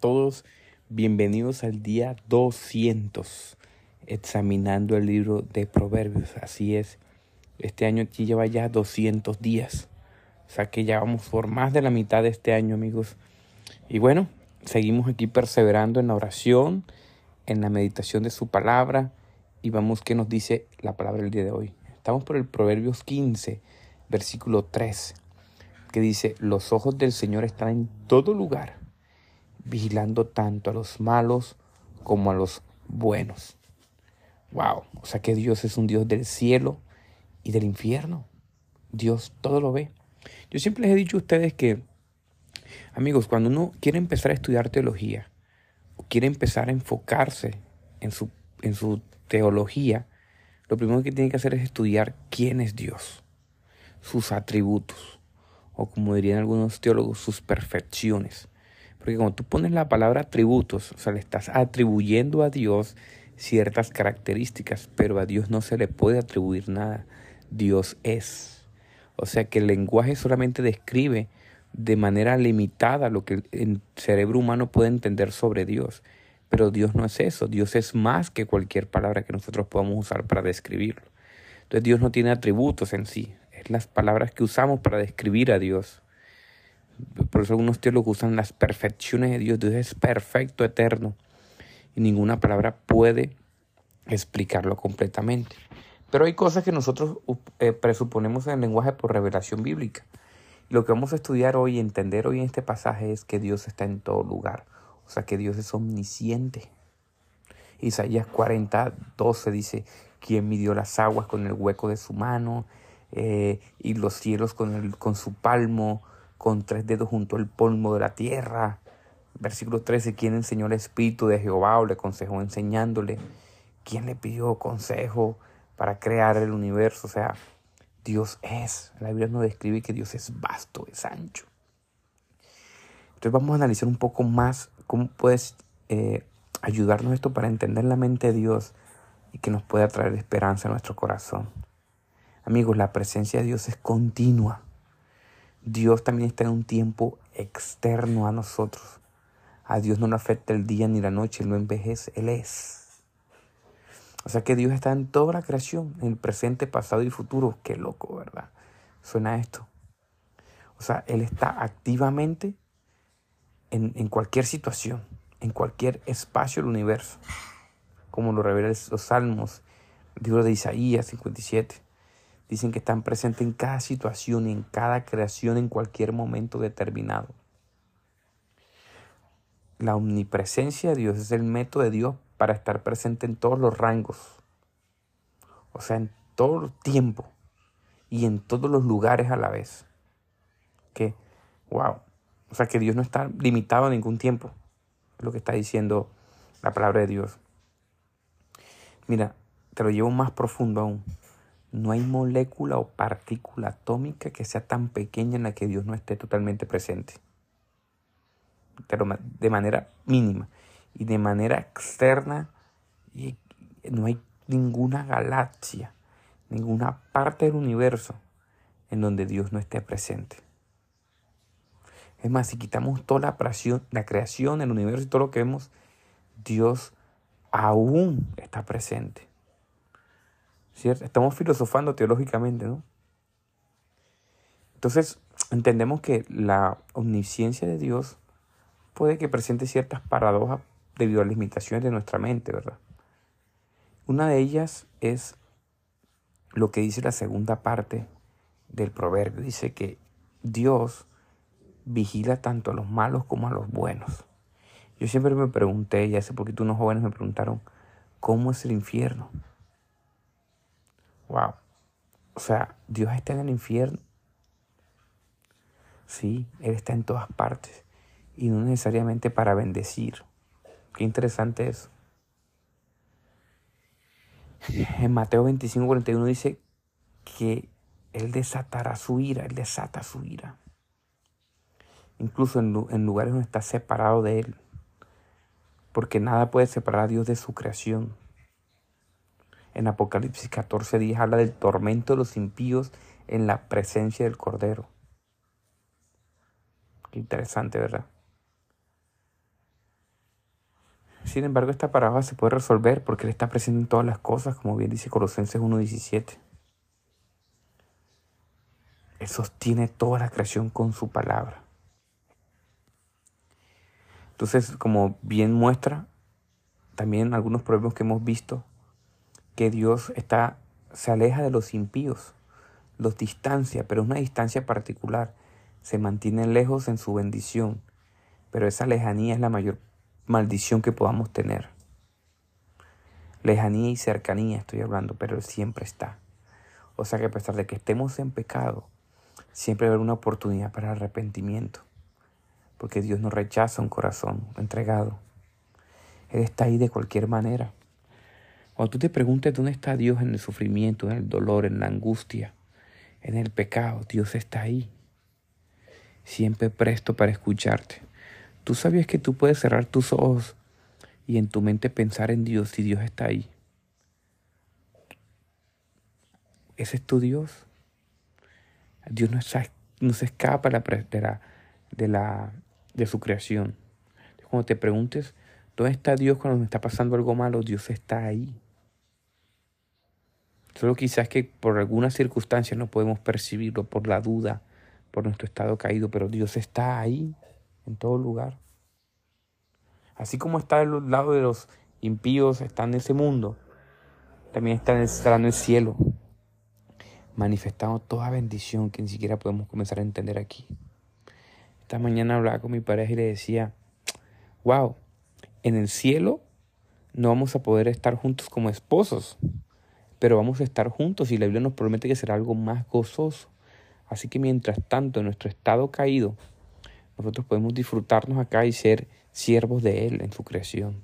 todos. Bienvenidos al día 200 examinando el libro de Proverbios. Así es. Este año aquí lleva ya 200 días. O sea que ya vamos por más de la mitad de este año, amigos. Y bueno, seguimos aquí perseverando en la oración, en la meditación de su palabra. Y vamos qué nos dice la palabra del día de hoy. Estamos por el Proverbios 15, versículo 3, que dice, los ojos del Señor están en todo lugar vigilando tanto a los malos como a los buenos. Wow, o sea que Dios es un Dios del cielo y del infierno. Dios todo lo ve. Yo siempre les he dicho a ustedes que, amigos, cuando uno quiere empezar a estudiar teología, o quiere empezar a enfocarse en su, en su teología, lo primero que tiene que hacer es estudiar quién es Dios, sus atributos, o como dirían algunos teólogos, sus perfecciones. Porque cuando tú pones la palabra atributos, o sea, le estás atribuyendo a Dios ciertas características, pero a Dios no se le puede atribuir nada. Dios es. O sea que el lenguaje solamente describe de manera limitada lo que el cerebro humano puede entender sobre Dios. Pero Dios no es eso. Dios es más que cualquier palabra que nosotros podamos usar para describirlo. Entonces Dios no tiene atributos en sí. Es las palabras que usamos para describir a Dios. Por eso algunos teólogos usan las perfecciones de Dios. Dios es perfecto, eterno. Y ninguna palabra puede explicarlo completamente. Pero hay cosas que nosotros eh, presuponemos en el lenguaje por revelación bíblica. Lo que vamos a estudiar hoy entender hoy en este pasaje es que Dios está en todo lugar. O sea que Dios es omnisciente. Isaías 40, 12 dice, quien midió las aguas con el hueco de su mano eh, y los cielos con, el, con su palmo con tres dedos junto al polvo de la tierra. Versículo 13, ¿quién enseñó el Espíritu de Jehová o le aconsejó enseñándole? ¿Quién le pidió consejo para crear el universo? O sea, Dios es. La Biblia nos describe que Dios es vasto, es ancho. Entonces vamos a analizar un poco más cómo puedes eh, ayudarnos esto para entender la mente de Dios y que nos pueda traer esperanza a nuestro corazón. Amigos, la presencia de Dios es continua. Dios también está en un tiempo externo a nosotros. A Dios no le afecta el día ni la noche, Él no envejece, Él es. O sea que Dios está en toda la creación, en el presente, pasado y futuro. Qué loco, ¿verdad? Suena esto. O sea, Él está activamente en, en cualquier situación, en cualquier espacio del universo, como lo revelan los salmos, el libro de Isaías 57. Dicen que están presentes en cada situación, en cada creación, en cualquier momento determinado. La omnipresencia de Dios es el método de Dios para estar presente en todos los rangos. O sea, en todo el tiempo y en todos los lugares a la vez. Que, wow. O sea, que Dios no está limitado a ningún tiempo. Es lo que está diciendo la palabra de Dios. Mira, te lo llevo más profundo aún. No hay molécula o partícula atómica que sea tan pequeña en la que Dios no esté totalmente presente. Pero de manera mínima. Y de manera externa, y no hay ninguna galaxia, ninguna parte del universo en donde Dios no esté presente. Es más, si quitamos toda la creación, la creación, el universo y todo lo que vemos, Dios aún está presente. Estamos filosofando teológicamente, ¿no? Entonces, entendemos que la omnisciencia de Dios puede que presente ciertas paradojas debido a las limitaciones de nuestra mente, ¿verdad? Una de ellas es lo que dice la segunda parte del proverbio. Dice que Dios vigila tanto a los malos como a los buenos. Yo siempre me pregunté, y hace poquito unos jóvenes me preguntaron, ¿cómo es el infierno? Wow. O sea, Dios está en el infierno. Sí, Él está en todas partes. Y no necesariamente para bendecir. Qué interesante eso. En Mateo 25, 41 dice que Él desatará su ira, Él desata su ira. Incluso en, en lugares donde está separado de Él. Porque nada puede separar a Dios de su creación. En Apocalipsis 14 días habla del tormento de los impíos en la presencia del Cordero. Qué interesante, ¿verdad? Sin embargo, esta paradoja se puede resolver porque Él está presente en todas las cosas, como bien dice Colosenses 1.17. Él sostiene toda la creación con su palabra. Entonces, como bien muestra también algunos problemas que hemos visto, que Dios está, se aleja de los impíos, los distancia, pero es una distancia particular. Se mantiene lejos en su bendición, pero esa lejanía es la mayor maldición que podamos tener. Lejanía y cercanía estoy hablando, pero Él siempre está. O sea que a pesar de que estemos en pecado, siempre haber una oportunidad para arrepentimiento, porque Dios no rechaza un corazón entregado. Él está ahí de cualquier manera. Cuando tú te preguntes dónde está Dios en el sufrimiento, en el dolor, en la angustia, en el pecado, Dios está ahí, siempre presto para escucharte. ¿Tú sabías que tú puedes cerrar tus ojos y en tu mente pensar en Dios si Dios está ahí? Ese es tu Dios. Dios no, se escapa de la, de, de su creación. Cuando te preguntes, ¿dónde está Dios cuando me está pasando algo malo? Dios está ahí. Solo quizás que por algunas circunstancias no podemos percibirlo, por la duda, por nuestro estado caído, pero Dios está ahí en todo lugar. Así como está al lado de los impíos, está en ese mundo, también está en el, cielo, manifestando toda bendición que ni siquiera podemos comenzar a entender aquí. Esta mañana hablaba con mi pareja y le decía, wow, en el cielo no vamos a poder estar juntos como esposos, pero vamos a estar juntos y la Biblia nos promete que será algo más gozoso. Así que mientras tanto, en nuestro estado caído, nosotros podemos disfrutarnos acá y ser siervos de Él en su creación.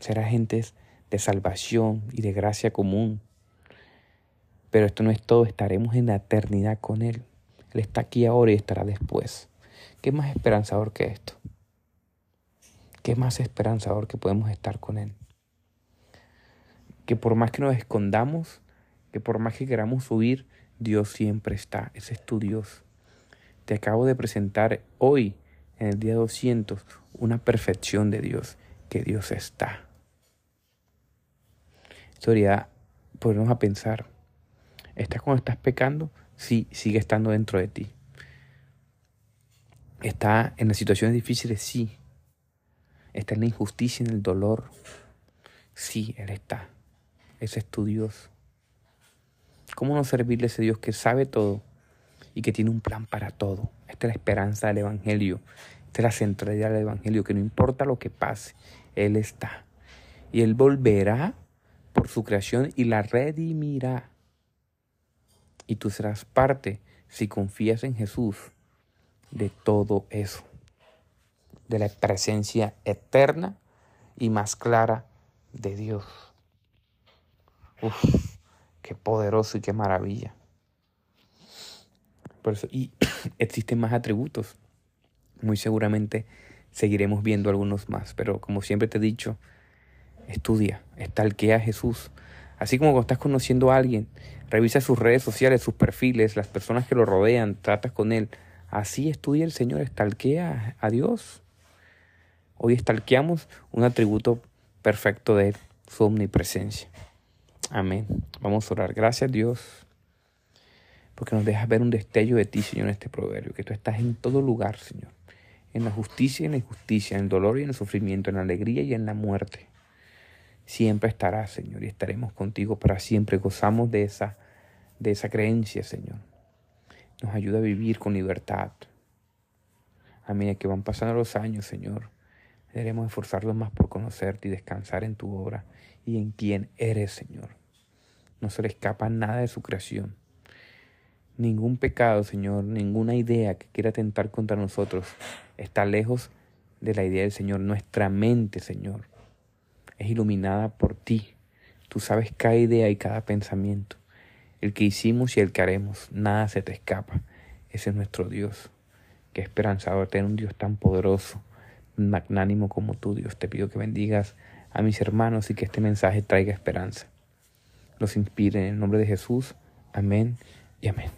Ser agentes de salvación y de gracia común. Pero esto no es todo, estaremos en la eternidad con Él. Él está aquí ahora y estará después. ¿Qué más esperanzador que esto? ¿Qué más esperanzador que podemos estar con Él? Que por más que nos escondamos, que por más que queramos huir, Dios siempre está. Ese es tu Dios. Te acabo de presentar hoy, en el día 200, una perfección de Dios, que Dios está. Sería ponernos a pensar, ¿estás cuando estás pecando? Sí, sigue estando dentro de ti. ¿Está en las situaciones difíciles? Sí. ¿Está en la injusticia, en el dolor? Sí, Él está. Ese es tu Dios. ¿Cómo no servirle a ese Dios que sabe todo, y que tiene un plan para todo. Esta es la esperanza del Evangelio. Esta es la centralidad del Evangelio, que no importa lo que pase, Él está. Y Él volverá por su creación y la redimirá. Y tú serás parte, si confías en Jesús, de todo eso. De la presencia eterna y más clara de Dios. Uf, qué poderoso y qué maravilla y existen más atributos. Muy seguramente seguiremos viendo algunos más, pero como siempre te he dicho, estudia, estalquea a Jesús. Así como estás conociendo a alguien, revisa sus redes sociales, sus perfiles, las personas que lo rodean, tratas con él. Así estudia el Señor, estalquea a Dios. Hoy estalqueamos un atributo perfecto de su omnipresencia. Amén. Vamos a orar. Gracias Dios porque nos dejas ver un destello de ti, Señor, en este proverbio, que tú estás en todo lugar, Señor, en la justicia y en la injusticia, en el dolor y en el sufrimiento, en la alegría y en la muerte. Siempre estarás, Señor, y estaremos contigo para siempre. Gozamos de esa, de esa creencia, Señor. Nos ayuda a vivir con libertad. A que van pasando los años, Señor, debemos esforzarnos más por conocerte y descansar en tu obra y en quien eres, Señor. No se le escapa nada de su creación. Ningún pecado, Señor, ninguna idea que quiera atentar contra nosotros está lejos de la idea del Señor. Nuestra mente, Señor, es iluminada por ti. Tú sabes cada idea y cada pensamiento. El que hicimos y el que haremos, nada se te escapa. Ese es nuestro Dios. Qué esperanzador tener un Dios tan poderoso, magnánimo como tú, Dios. Te pido que bendigas a mis hermanos y que este mensaje traiga esperanza. Los inspire en el nombre de Jesús. Amén y amén.